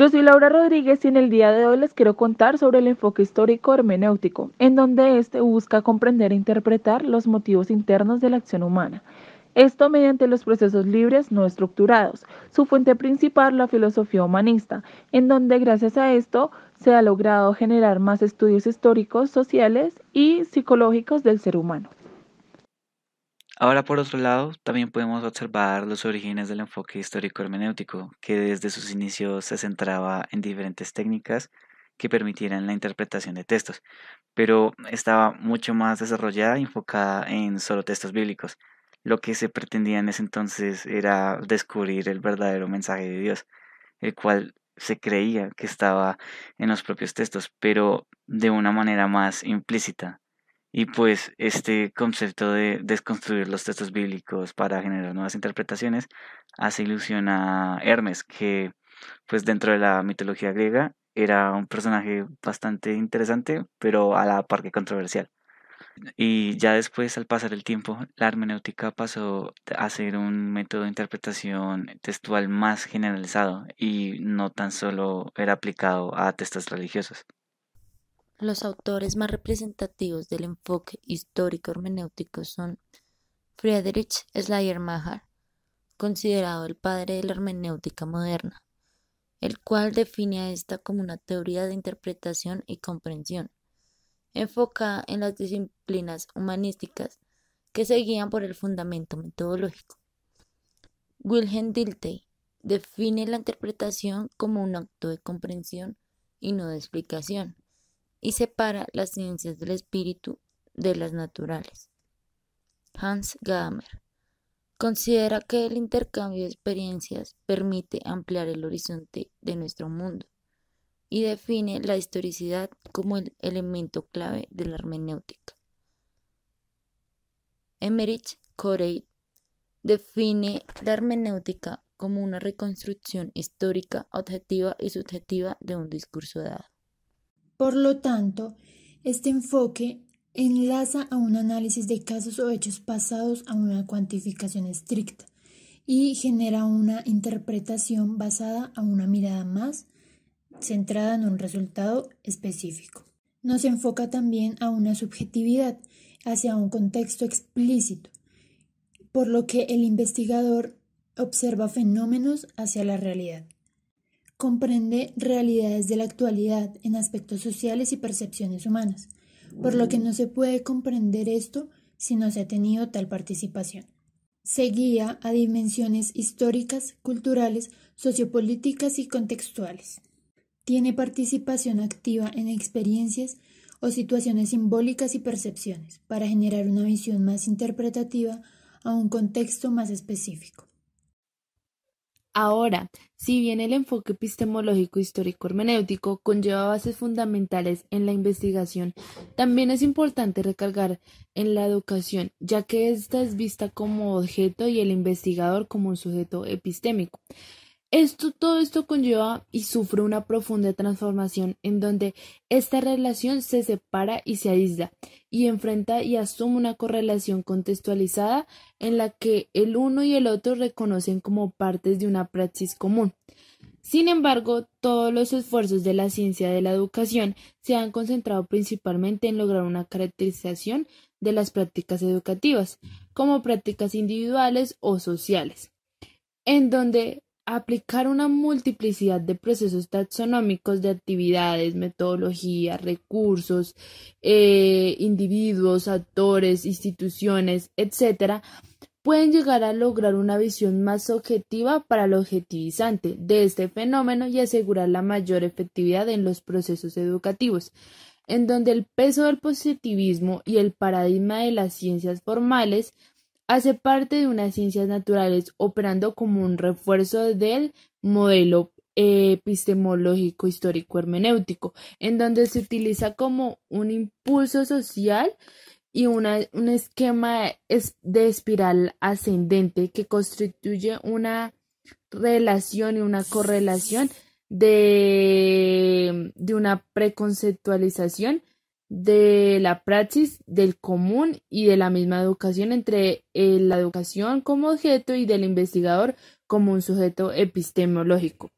Yo soy Laura Rodríguez y en el día de hoy les quiero contar sobre el enfoque histórico hermenéutico, en donde éste busca comprender e interpretar los motivos internos de la acción humana. Esto mediante los procesos libres no estructurados. Su fuente principal, la filosofía humanista, en donde gracias a esto se ha logrado generar más estudios históricos, sociales y psicológicos del ser humano. Ahora, por otro lado, también podemos observar los orígenes del enfoque histórico hermenéutico, que desde sus inicios se centraba en diferentes técnicas que permitieran la interpretación de textos, pero estaba mucho más desarrollada y enfocada en solo textos bíblicos. Lo que se pretendía en ese entonces era descubrir el verdadero mensaje de Dios, el cual se creía que estaba en los propios textos, pero de una manera más implícita y pues este concepto de desconstruir los textos bíblicos para generar nuevas interpretaciones hace ilusión a Hermes, que pues dentro de la mitología griega era un personaje bastante interesante, pero a la par que controversial. Y ya después, al pasar el tiempo, la hermenéutica pasó a ser un método de interpretación textual más generalizado y no tan solo era aplicado a textos religiosos. Los autores más representativos del enfoque histórico hermenéutico son Friedrich Schleiermacher, considerado el padre de la hermenéutica moderna, el cual define a esta como una teoría de interpretación y comprensión, enfocada en las disciplinas humanísticas que se guían por el fundamento metodológico. Wilhelm Dilthey define la interpretación como un acto de comprensión y no de explicación y separa las ciencias del espíritu de las naturales. Hans Gadamer considera que el intercambio de experiencias permite ampliar el horizonte de nuestro mundo y define la historicidad como el elemento clave de la hermenéutica. Emmerich Corey define la hermenéutica como una reconstrucción histórica, objetiva y subjetiva de un discurso dado. Por lo tanto, este enfoque enlaza a un análisis de casos o hechos pasados a una cuantificación estricta y genera una interpretación basada a una mirada más centrada en un resultado específico. Nos enfoca también a una subjetividad hacia un contexto explícito, por lo que el investigador observa fenómenos hacia la realidad comprende realidades de la actualidad en aspectos sociales y percepciones humanas, por lo que no se puede comprender esto si no se ha tenido tal participación. Se guía a dimensiones históricas, culturales, sociopolíticas y contextuales. Tiene participación activa en experiencias o situaciones simbólicas y percepciones para generar una visión más interpretativa a un contexto más específico. Ahora, si bien el enfoque epistemológico histórico hermenéutico conlleva bases fundamentales en la investigación, también es importante recargar en la educación, ya que ésta es vista como objeto y el investigador como un sujeto epistémico. Esto, todo esto conlleva y sufre una profunda transformación en donde esta relación se separa y se aísla y enfrenta y asume una correlación contextualizada en la que el uno y el otro reconocen como partes de una praxis común. Sin embargo, todos los esfuerzos de la ciencia de la educación se han concentrado principalmente en lograr una caracterización de las prácticas educativas como prácticas individuales o sociales, en donde aplicar una multiplicidad de procesos taxonómicos de actividades, metodologías, recursos, eh, individuos, actores, instituciones, etcétera, pueden llegar a lograr una visión más objetiva para el objetivizante de este fenómeno y asegurar la mayor efectividad en los procesos educativos, en donde el peso del positivismo y el paradigma de las ciencias formales hace parte de unas ciencias naturales operando como un refuerzo del modelo epistemológico histórico hermenéutico, en donde se utiliza como un impulso social y un esquema de espiral ascendente que constituye una relación y una correlación de, de una preconceptualización de la praxis, del común y de la misma educación entre eh, la educación como objeto y del investigador como un sujeto epistemológico.